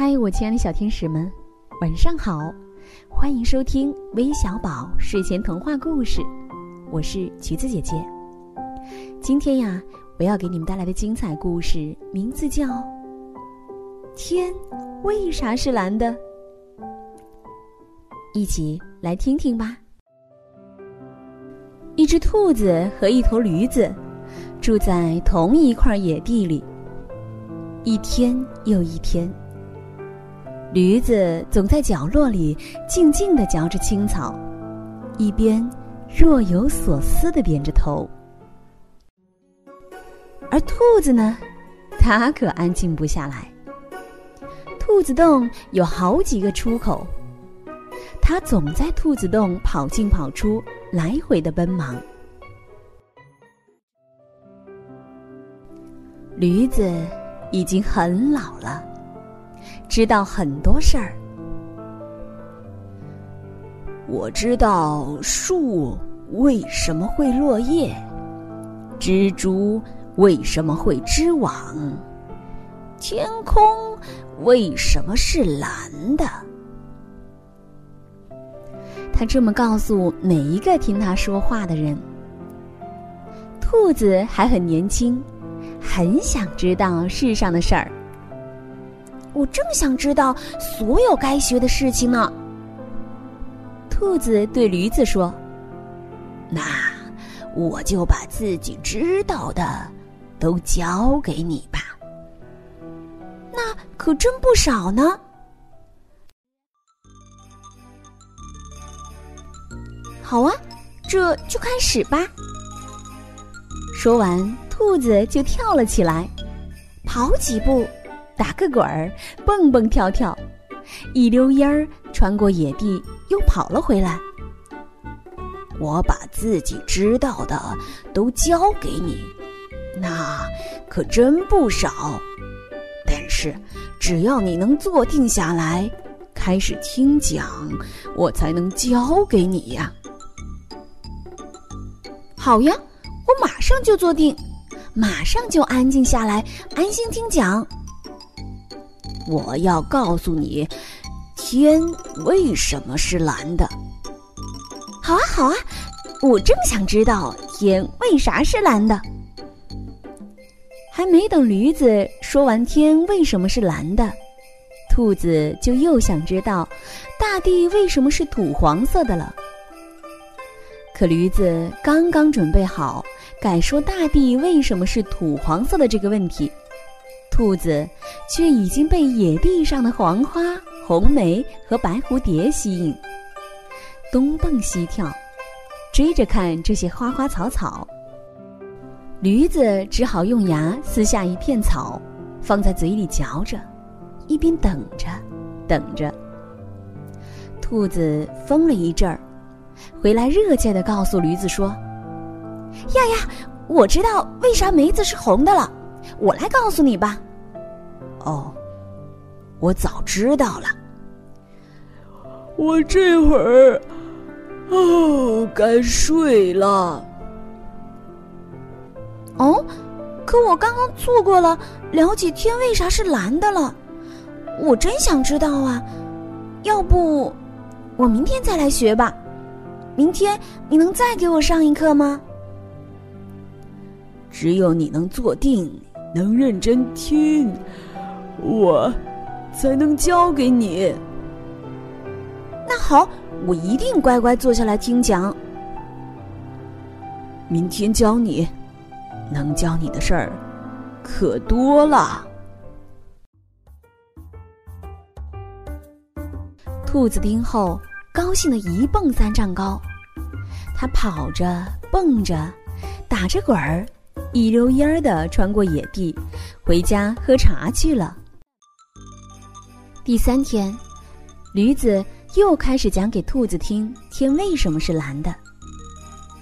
嗨，我亲爱的小天使们，晚上好！欢迎收听微小宝睡前童话故事，我是橘子姐姐。今天呀，我要给你们带来的精彩故事名字叫《天为啥是蓝的》，一起来听听吧。一只兔子和一头驴子住在同一块野地里，一天又一天。驴子总在角落里静静地嚼着青草，一边若有所思地点着头。而兔子呢，它可安静不下来。兔子洞有好几个出口，它总在兔子洞跑进跑出，来回的奔忙。驴子已经很老了。知道很多事儿。我知道树为什么会落叶，蜘蛛为什么会织网，天空为什么是蓝的。他这么告诉每一个听他说话的人。兔子还很年轻，很想知道世上的事儿。我正想知道所有该学的事情呢。兔子对驴子说：“那我就把自己知道的都教给你吧。那可真不少呢。”好啊，这就开始吧。说完，兔子就跳了起来，跑几步。打个滚儿，蹦蹦跳跳，一溜烟儿穿过野地，又跑了回来。我把自己知道的都教给你，那可真不少。但是，只要你能坐定下来，开始听讲，我才能教给你呀。好呀，我马上就坐定，马上就安静下来，安心听讲。我要告诉你，天为什么是蓝的？好啊，好啊，我正想知道天为啥是蓝的。还没等驴子说完天为什么是蓝的，兔子就又想知道大地为什么是土黄色的了。可驴子刚刚准备好改说大地为什么是土黄色的这个问题。兔子却已经被野地上的黄花、红梅和白蝴蝶吸引，东蹦西跳，追着看这些花花草草。驴子只好用牙撕下一片草，放在嘴里嚼着，一边等着，等着。兔子疯了一阵儿，回来热切的告诉驴子说：“呀呀，我知道为啥梅子是红的了，我来告诉你吧。”哦，我早知道了。我这会儿哦该睡了。哦，可我刚刚错过了了解天为啥是蓝的了，我真想知道啊！要不我明天再来学吧？明天你能再给我上一课吗？只有你能坐定，能认真听。我才能教给你。那好，我一定乖乖坐下来听讲。明天教你，能教你的事儿可多了。兔子听后，高兴的一蹦三丈高，它跑着、蹦着，打着滚儿，一溜烟儿的穿过野地，回家喝茶去了。第三天，驴子又开始讲给兔子听天为什么是蓝的。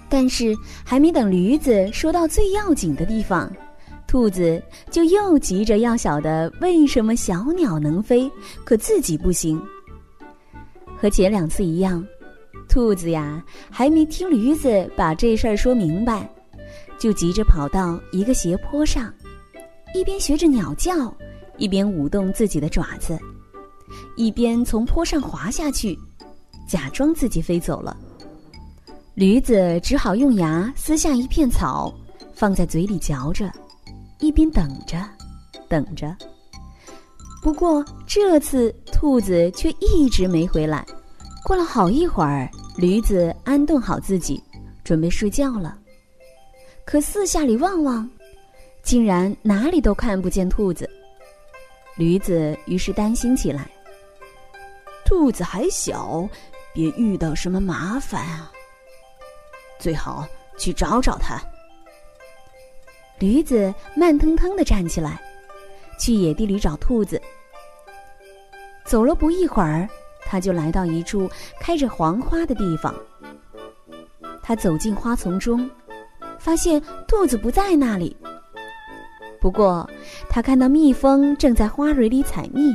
但是还没等驴子说到最要紧的地方，兔子就又急着要晓得为什么小鸟能飞，可自己不行。和前两次一样，兔子呀还没听驴子把这事儿说明白，就急着跑到一个斜坡上，一边学着鸟叫，一边舞动自己的爪子。一边从坡上滑下去，假装自己飞走了。驴子只好用牙撕下一片草，放在嘴里嚼着，一边等着，等着。不过这次兔子却一直没回来。过了好一会儿，驴子安顿好自己，准备睡觉了。可四下里望望，竟然哪里都看不见兔子。驴子于是担心起来：兔子还小，别遇到什么麻烦啊！最好去找找它。驴子慢腾腾的站起来，去野地里找兔子。走了不一会儿，他就来到一处开着黄花的地方。他走进花丛中，发现兔子不在那里。不过，他看到蜜蜂正在花蕊里采蜜。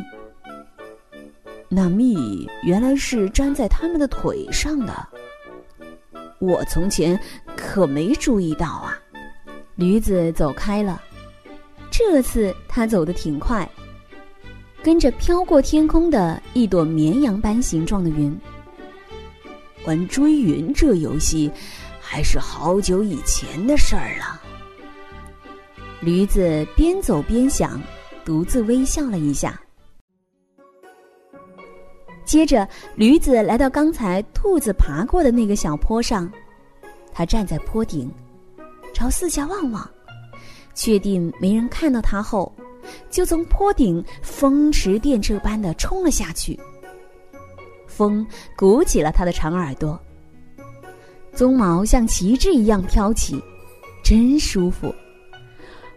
那蜜原来是粘在它们的腿上的。我从前可没注意到啊。驴子走开了，这次他走得挺快，跟着飘过天空的一朵绵羊般形状的云。玩追云这游戏，还是好久以前的事儿了。驴子边走边想，独自微笑了一下。接着，驴子来到刚才兔子爬过的那个小坡上，它站在坡顶，朝四下望望，确定没人看到它后，就从坡顶风驰电掣般的冲了下去。风鼓起了它的长耳朵，鬃毛像旗帜一样飘起，真舒服。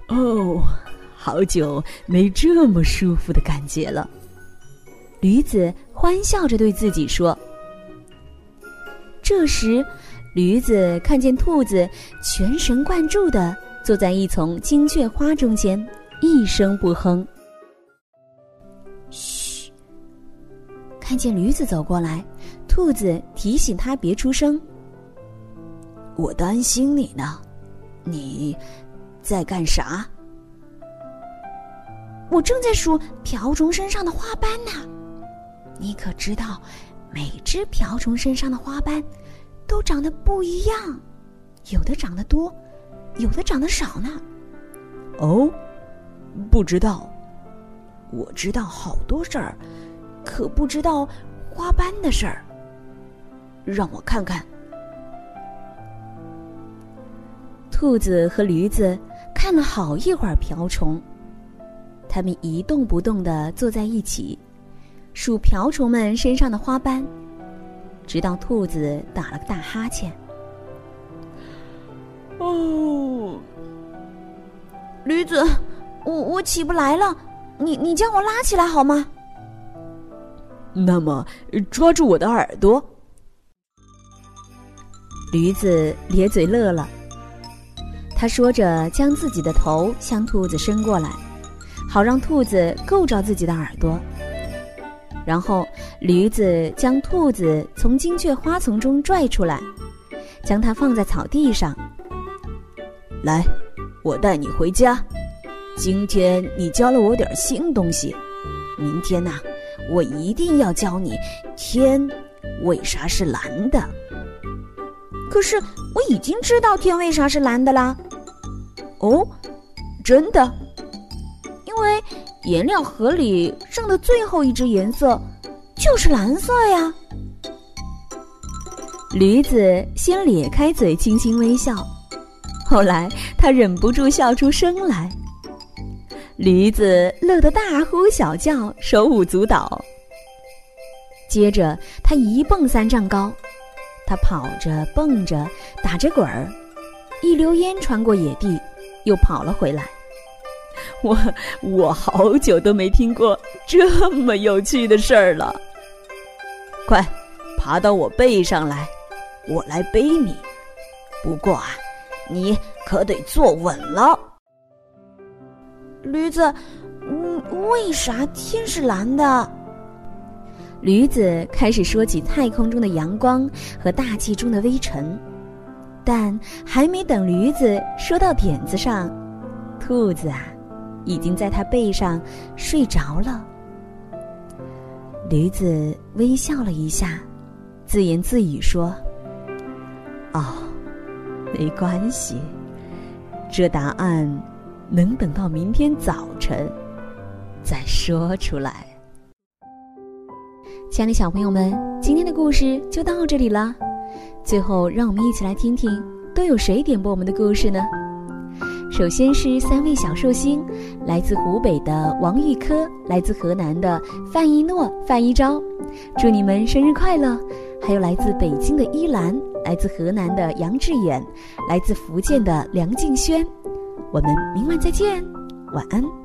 哦，好久没这么舒服的感觉了。驴子欢笑着对自己说。这时，驴子看见兔子全神贯注的坐在一丛金雀花中间，一声不哼。嘘！看见驴子走过来，兔子提醒他别出声。我担心你呢，你。在干啥？我正在数瓢虫身上的花斑呢。你可知道，每只瓢虫身上的花斑都长得不一样，有的长得多，有的长得少呢。哦，不知道。我知道好多事儿，可不知道花斑的事儿。让我看看。兔子和驴子。看了好一会儿瓢虫，它们一动不动的坐在一起，数瓢虫们身上的花斑，直到兔子打了个大哈欠。哦，驴子，我我起不来了，你你将我拉起来好吗？那么抓住我的耳朵。驴子咧嘴乐了。他说着，将自己的头向兔子伸过来，好让兔子够着自己的耳朵。然后，驴子将兔子从金雀花丛中拽出来，将它放在草地上。来，我带你回家。今天你教了我点新东西，明天呐，我一定要教你天为啥是蓝的。可是我已经知道天为啥是蓝的啦。哦，真的？颜料盒里剩的最后一支颜色就是蓝色呀。驴子先咧开嘴，轻轻微笑，后来他忍不住笑出声来。驴子乐得大呼小叫，手舞足蹈。接着他一蹦三丈高，他跑着蹦着，打着滚儿，一溜烟穿过野地。又跑了回来，我我好久都没听过这么有趣的事儿了。快，爬到我背上来，我来背你。不过啊，你可得坐稳了。驴子，嗯，为啥天是蓝的？驴子开始说起太空中的阳光和大气中的微尘。但还没等驴子说到点子上，兔子啊，已经在他背上睡着了。驴子微笑了一下，自言自语说：“哦，没关系，这答案能等到明天早晨再说出来。”亲爱的小朋友们，今天的故事就到这里了。最后，让我们一起来听听都有谁点播我们的故事呢？首先是三位小寿星，来自湖北的王玉科，来自河南的范一诺、范一昭，祝你们生日快乐！还有来自北京的依兰，来自河南的杨志远，来自福建的梁静轩，我们明晚再见，晚安。